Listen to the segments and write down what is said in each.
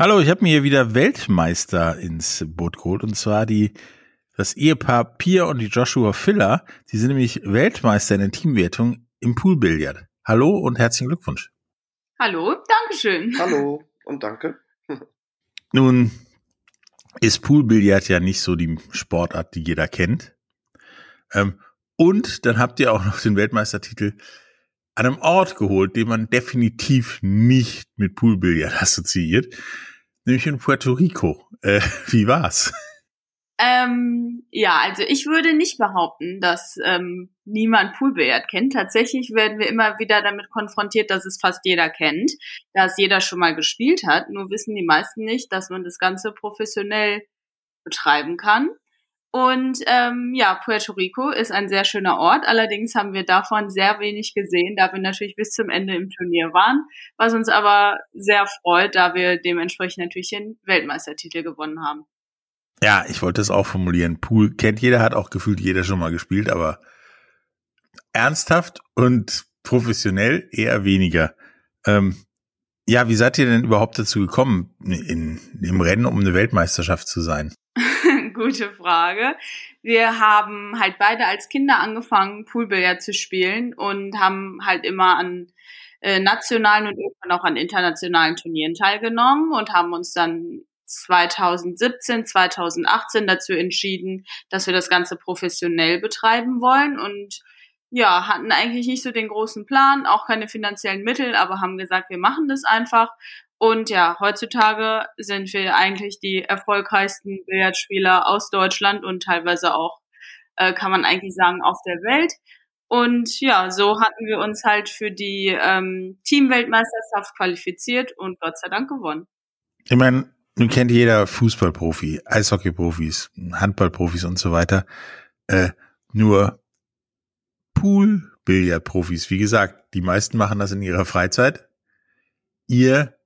Hallo, ich habe mir hier wieder Weltmeister ins Boot geholt und zwar die das Ehepaar Pia und die Joshua Filler. Die sind nämlich Weltmeister in der Teamwertung im Poolbillard. Hallo und herzlichen Glückwunsch. Hallo, Dankeschön. Hallo und danke. Nun ist Poolbillard ja nicht so die Sportart, die jeder kennt. Ähm, und dann habt ihr auch noch den Weltmeistertitel an einem Ort geholt, den man definitiv nicht mit Poolbillard assoziiert nämlich in Puerto Rico. Äh, wie war's? Ähm, ja, also ich würde nicht behaupten, dass ähm, niemand Poolbillard kennt. Tatsächlich werden wir immer wieder damit konfrontiert, dass es fast jeder kennt, dass jeder schon mal gespielt hat. Nur wissen die meisten nicht, dass man das Ganze professionell betreiben kann. Und ähm, ja, Puerto Rico ist ein sehr schöner Ort. Allerdings haben wir davon sehr wenig gesehen, da wir natürlich bis zum Ende im Turnier waren, was uns aber sehr freut, da wir dementsprechend natürlich den Weltmeistertitel gewonnen haben. Ja, ich wollte es auch formulieren. Pool kennt jeder, hat auch gefühlt jeder schon mal gespielt, aber ernsthaft und professionell eher weniger. Ähm, ja, wie seid ihr denn überhaupt dazu gekommen, in, im Rennen um eine Weltmeisterschaft zu sein? Gute Frage. Wir haben halt beide als Kinder angefangen, Poolbillard zu spielen und haben halt immer an äh, nationalen und irgendwann auch an internationalen Turnieren teilgenommen und haben uns dann 2017, 2018 dazu entschieden, dass wir das Ganze professionell betreiben wollen und ja, hatten eigentlich nicht so den großen Plan, auch keine finanziellen Mittel, aber haben gesagt, wir machen das einfach und ja, heutzutage sind wir eigentlich die erfolgreichsten Billardspieler aus Deutschland und teilweise auch, äh, kann man eigentlich sagen, auf der Welt. Und ja, so hatten wir uns halt für die ähm, Teamweltmeisterschaft qualifiziert und Gott sei Dank gewonnen. Ich meine, nun kennt jeder Fußballprofi, Eishockeyprofis, Handballprofis und so weiter. Äh, nur Pool-Billardprofis, wie gesagt, die meisten machen das in ihrer Freizeit. Ihr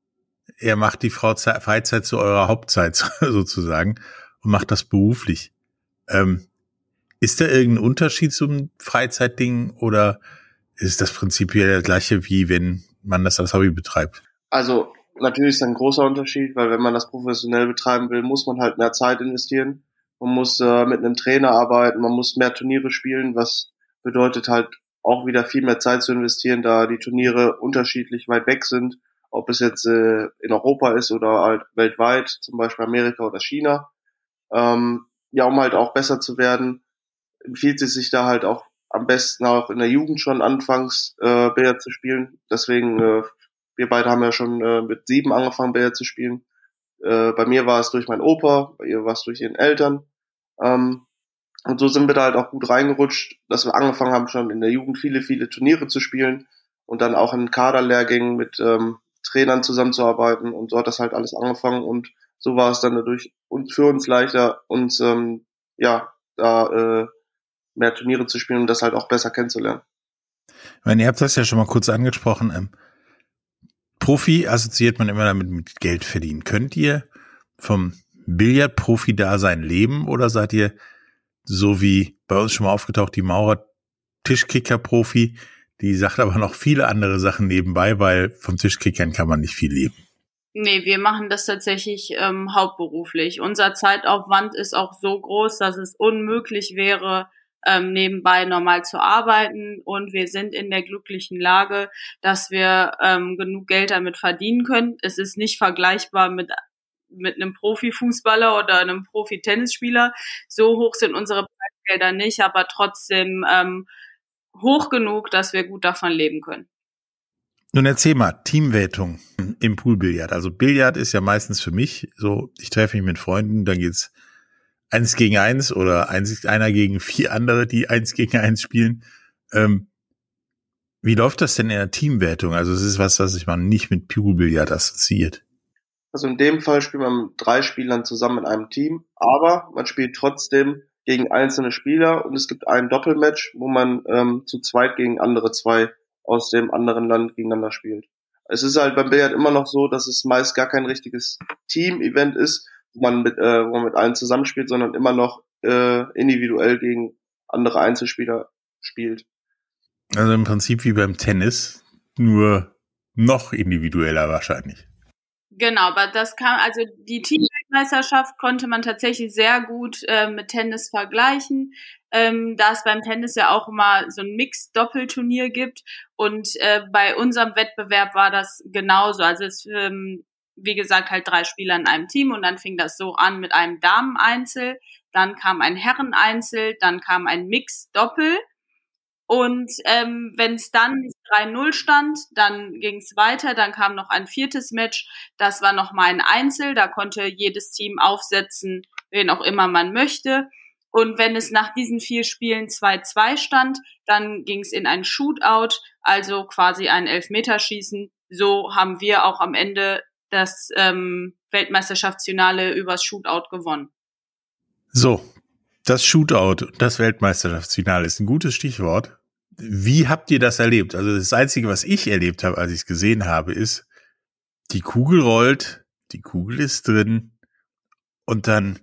er macht die Freizeit zu eurer Hauptzeit sozusagen und macht das beruflich. Ähm, ist da irgendein Unterschied zum Freizeitding oder ist das prinzipiell das gleiche, wie wenn man das als Hobby betreibt? Also natürlich ist ein großer Unterschied, weil wenn man das professionell betreiben will, muss man halt mehr Zeit investieren. Man muss äh, mit einem Trainer arbeiten, man muss mehr Turniere spielen, was bedeutet halt auch wieder viel mehr Zeit zu investieren, da die Turniere unterschiedlich weit weg sind ob es jetzt äh, in Europa ist oder halt weltweit, zum Beispiel Amerika oder China. Ähm, ja, um halt auch besser zu werden, empfiehlt es sich da halt auch am besten auch in der Jugend schon anfangs äh, Billard zu spielen. Deswegen, äh, wir beide haben ja schon äh, mit sieben angefangen, Billard zu spielen. Äh, bei mir war es durch meinen Opa, bei ihr war es durch ihren Eltern. Ähm, und so sind wir da halt auch gut reingerutscht, dass wir angefangen haben, schon in der Jugend viele, viele Turniere zu spielen und dann auch in Kaderlehrgängen mit ähm, Trainern zusammenzuarbeiten und so hat das halt alles angefangen und so war es dann dadurch und für uns leichter, uns ähm, ja da äh, mehr Turniere zu spielen und das halt auch besser kennenzulernen. Ich meine, ihr habt das ja schon mal kurz angesprochen. Ähm, Profi assoziiert man immer damit mit Geld verdienen. Könnt ihr vom Billard-Profi-Dasein leben oder seid ihr so wie bei uns schon mal aufgetaucht, die Maurer Tischkicker-Profi, die sagt aber noch viele andere Sachen nebenbei, weil vom Tischkickern kann man nicht viel leben. Nee, wir machen das tatsächlich ähm, hauptberuflich. Unser Zeitaufwand ist auch so groß, dass es unmöglich wäre, ähm, nebenbei normal zu arbeiten. Und wir sind in der glücklichen Lage, dass wir ähm, genug Geld damit verdienen können. Es ist nicht vergleichbar mit mit einem Profifußballer oder einem Profi-Tennisspieler. So hoch sind unsere Preisgelder nicht, aber trotzdem ähm, hoch genug, dass wir gut davon leben können. Nun erzähl mal, Teamwertung im Poolbillard. Also Billard ist ja meistens für mich so, ich treffe mich mit Freunden, dann geht's eins gegen eins oder eins, einer gegen vier andere, die eins gegen eins spielen. Ähm, wie läuft das denn in der Teamwertung? Also es ist was, was sich man nicht mit Poolbillard assoziiert. Also in dem Fall spielt man mit drei Spielern zusammen in einem Team, aber man spielt trotzdem gegen einzelne Spieler und es gibt ein Doppelmatch, wo man ähm, zu zweit gegen andere zwei aus dem anderen Land gegeneinander spielt. Es ist halt beim Billard immer noch so, dass es meist gar kein richtiges Team-Event ist, wo man mit, äh, wo man mit allen zusammenspielt, sondern immer noch äh, individuell gegen andere Einzelspieler spielt. Also im Prinzip wie beim Tennis, nur noch individueller wahrscheinlich. Genau, aber das kam, also die Teamweltmeisterschaft konnte man tatsächlich sehr gut äh, mit Tennis vergleichen, ähm, da es beim Tennis ja auch immer so ein Mix-Doppelturnier gibt. Und äh, bei unserem Wettbewerb war das genauso. Also es, ähm, wie gesagt, halt drei Spieler in einem Team und dann fing das so an mit einem Dameneinzel, dann kam ein Herreneinzel, dann kam ein Mix-Doppel und ähm, wenn es dann 3-0 stand, dann ging es weiter, dann kam noch ein viertes Match, das war nochmal ein Einzel, da konnte jedes Team aufsetzen, wen auch immer man möchte. Und wenn es nach diesen vier Spielen 2-2 stand, dann ging es in ein Shootout, also quasi ein Elfmeterschießen. So haben wir auch am Ende das ähm, Weltmeisterschaftsfinale übers Shootout gewonnen. So, das Shootout, das Weltmeisterschaftsfinale ist ein gutes Stichwort. Wie habt ihr das erlebt? Also das Einzige, was ich erlebt habe, als ich es gesehen habe, ist, die Kugel rollt, die Kugel ist drin und dann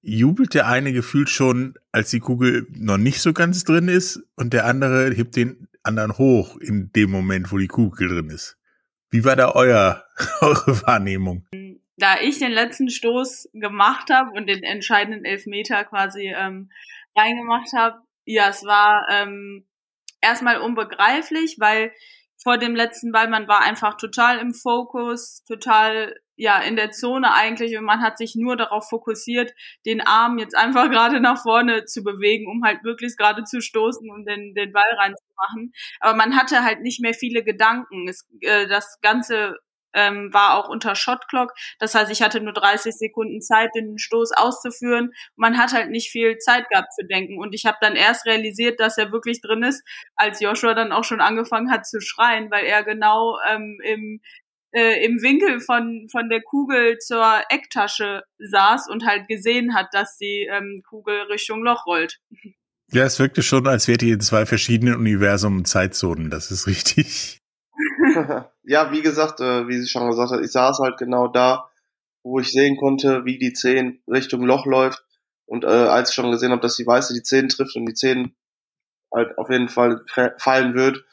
jubelt der eine gefühlt schon, als die Kugel noch nicht so ganz drin ist und der andere hebt den anderen hoch in dem Moment, wo die Kugel drin ist. Wie war da euer, eure Wahrnehmung? da ich den letzten Stoß gemacht habe und den entscheidenden Elfmeter quasi ähm, reingemacht habe, ja, es war ähm, erstmal unbegreiflich, weil vor dem letzten Ball, man war einfach total im Fokus, total ja in der Zone eigentlich und man hat sich nur darauf fokussiert, den Arm jetzt einfach gerade nach vorne zu bewegen, um halt möglichst gerade zu stoßen und den, den Ball reinzumachen. Aber man hatte halt nicht mehr viele Gedanken. Es, äh, das ganze ähm, war auch unter Shotclock. Das heißt, ich hatte nur 30 Sekunden Zeit, den Stoß auszuführen. Man hat halt nicht viel Zeit gehabt zu denken. Und ich habe dann erst realisiert, dass er wirklich drin ist, als Joshua dann auch schon angefangen hat zu schreien, weil er genau ähm, im äh, im Winkel von, von der Kugel zur Ecktasche saß und halt gesehen hat, dass die ähm, Kugel Richtung Loch rollt. Ja, es wirkte schon, als wärt ihr in zwei verschiedenen Universumen Zeitzonen. Das ist richtig. ja, wie gesagt, äh, wie sie schon gesagt hat, ich saß halt genau da, wo ich sehen konnte, wie die 10 Richtung Loch läuft. Und äh, als ich schon gesehen habe, dass die Weiße die 10 trifft und die 10 halt auf jeden Fall fallen wird,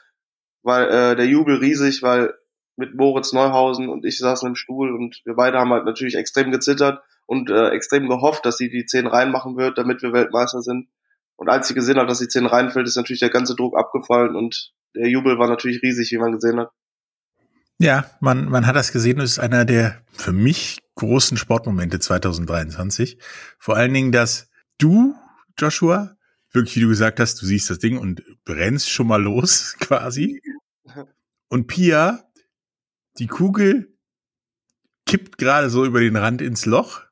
weil äh, der Jubel riesig, weil mit Moritz Neuhausen und ich saßen im Stuhl und wir beide haben halt natürlich extrem gezittert und äh, extrem gehofft, dass sie die 10 reinmachen wird, damit wir Weltmeister sind. Und als sie gesehen hat, dass die 10 reinfällt, ist natürlich der ganze Druck abgefallen und der Jubel war natürlich riesig, wie man gesehen hat. Ja, man, man hat das gesehen, es ist einer der für mich großen Sportmomente 2023. Vor allen Dingen, dass du, Joshua, wirklich, wie du gesagt hast, du siehst das Ding und brennst schon mal los, quasi. Und Pia, die Kugel kippt gerade so über den Rand ins Loch.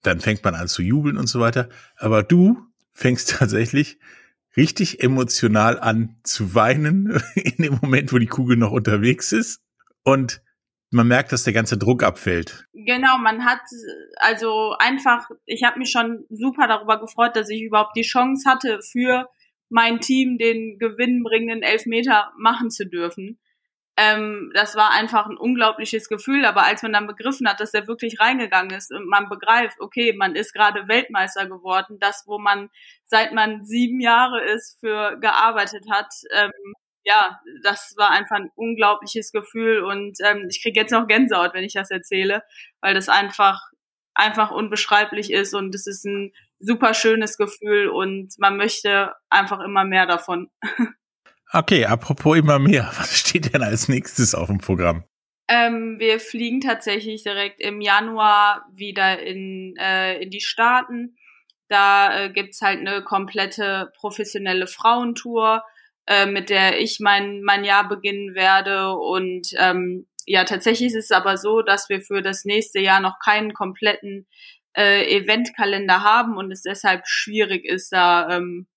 Dann fängt man an zu jubeln und so weiter. Aber du fängst tatsächlich richtig emotional an zu weinen in dem Moment, wo die Kugel noch unterwegs ist. Und man merkt, dass der ganze Druck abfällt. Genau, man hat also einfach, ich habe mich schon super darüber gefreut, dass ich überhaupt die Chance hatte, für mein Team den gewinnbringenden Elfmeter machen zu dürfen. Ähm, das war einfach ein unglaubliches Gefühl, aber als man dann begriffen hat, dass er wirklich reingegangen ist und man begreift, okay, man ist gerade Weltmeister geworden, das, wo man seit man sieben Jahre ist, für gearbeitet hat, ähm, ja, das war einfach ein unglaubliches Gefühl und ähm, ich kriege jetzt noch Gänsehaut, wenn ich das erzähle, weil das einfach einfach unbeschreiblich ist und es ist ein super schönes Gefühl und man möchte einfach immer mehr davon. Okay, apropos immer mehr, was steht denn als nächstes auf dem Programm? Ähm, wir fliegen tatsächlich direkt im Januar wieder in, äh, in die Staaten. Da äh, gibt's halt eine komplette professionelle Frauentour, äh, mit der ich mein, mein Jahr beginnen werde. Und ähm, ja, tatsächlich ist es aber so, dass wir für das nächste Jahr noch keinen kompletten äh, Eventkalender haben und es deshalb schwierig ist, da ähm,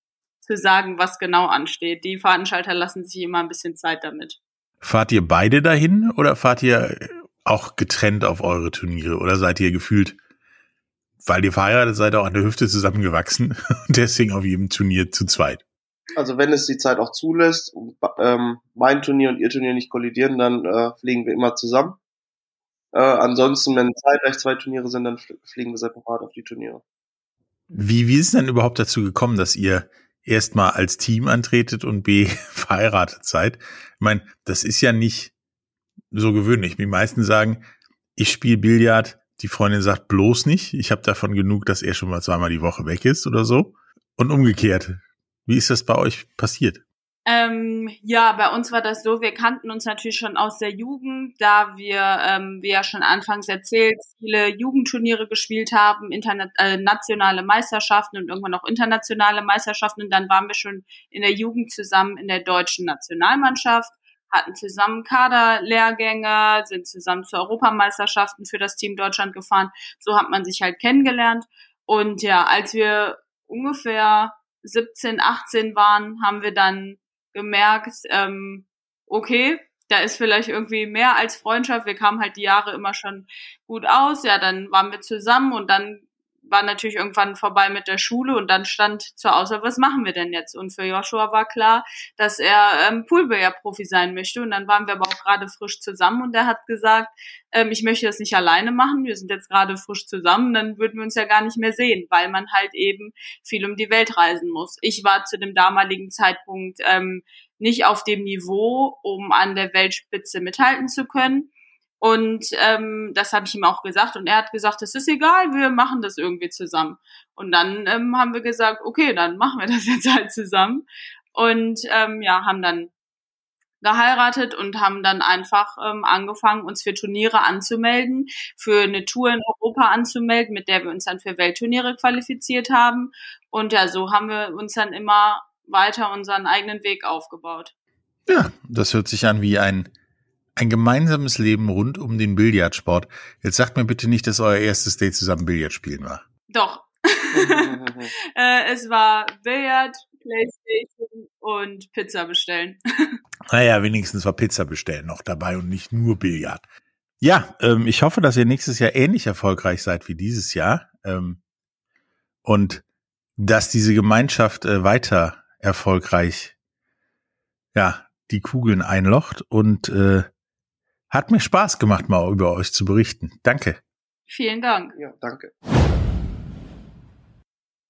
zu sagen, was genau ansteht. Die Veranstalter lassen sich immer ein bisschen Zeit damit. Fahrt ihr beide dahin oder fahrt ihr auch getrennt auf eure Turniere oder seid ihr gefühlt, weil ihr verheiratet seid, auch an der Hüfte zusammengewachsen und deswegen auf jedem Turnier zu zweit? Also wenn es die Zeit auch zulässt und ähm, mein Turnier und ihr Turnier nicht kollidieren, dann äh, fliegen wir immer zusammen. Äh, ansonsten, wenn zeitgleich zwei Turniere sind, dann fliegen wir separat auf die Turniere. Wie, wie ist es denn überhaupt dazu gekommen, dass ihr erstmal als Team antretet und B verheiratet seid. Ich meine, das ist ja nicht so gewöhnlich. Die meisten sagen, ich spiele Billard, die Freundin sagt bloß nicht, ich habe davon genug, dass er schon mal zweimal die Woche weg ist oder so. Und umgekehrt. Wie ist das bei euch passiert? Ähm, ja, bei uns war das so, wir kannten uns natürlich schon aus der Jugend, da wir, ähm, wie ja schon anfangs erzählt, viele Jugendturniere gespielt haben, interna äh, nationale Meisterschaften und irgendwann auch internationale Meisterschaften. Und dann waren wir schon in der Jugend zusammen in der deutschen Nationalmannschaft, hatten zusammen Kaderlehrgänge, sind zusammen zu Europameisterschaften für das Team Deutschland gefahren. So hat man sich halt kennengelernt. Und ja, als wir ungefähr 17, 18 waren, haben wir dann gemerkt, ähm, okay, da ist vielleicht irgendwie mehr als Freundschaft. Wir kamen halt die Jahre immer schon gut aus. Ja, dann waren wir zusammen und dann war natürlich irgendwann vorbei mit der Schule und dann stand zur Auswahl, was machen wir denn jetzt? Und für Joshua war klar, dass er ähm, Poolbillard-Profi sein möchte. Und dann waren wir aber auch gerade frisch zusammen und er hat gesagt, ähm, ich möchte das nicht alleine machen, wir sind jetzt gerade frisch zusammen, dann würden wir uns ja gar nicht mehr sehen, weil man halt eben viel um die Welt reisen muss. Ich war zu dem damaligen Zeitpunkt ähm, nicht auf dem Niveau, um an der Weltspitze mithalten zu können. Und ähm, das habe ich ihm auch gesagt. Und er hat gesagt, es ist egal, wir machen das irgendwie zusammen. Und dann ähm, haben wir gesagt, okay, dann machen wir das jetzt halt zusammen. Und ähm, ja, haben dann geheiratet und haben dann einfach ähm, angefangen, uns für Turniere anzumelden, für eine Tour in Europa anzumelden, mit der wir uns dann für Weltturniere qualifiziert haben. Und ja, so haben wir uns dann immer weiter unseren eigenen Weg aufgebaut. Ja, das hört sich an wie ein ein gemeinsames Leben rund um den Billardsport. Jetzt sagt mir bitte nicht, dass euer erstes Date zusammen Billard spielen war. Doch. äh, es war Billard, Playstation und Pizza bestellen. naja, wenigstens war Pizza bestellen noch dabei und nicht nur Billard. Ja, ähm, ich hoffe, dass ihr nächstes Jahr ähnlich erfolgreich seid wie dieses Jahr. Ähm, und dass diese Gemeinschaft äh, weiter erfolgreich ja die Kugeln einlocht und äh, hat mir Spaß gemacht, mal über euch zu berichten. Danke. Vielen Dank. Ja, danke.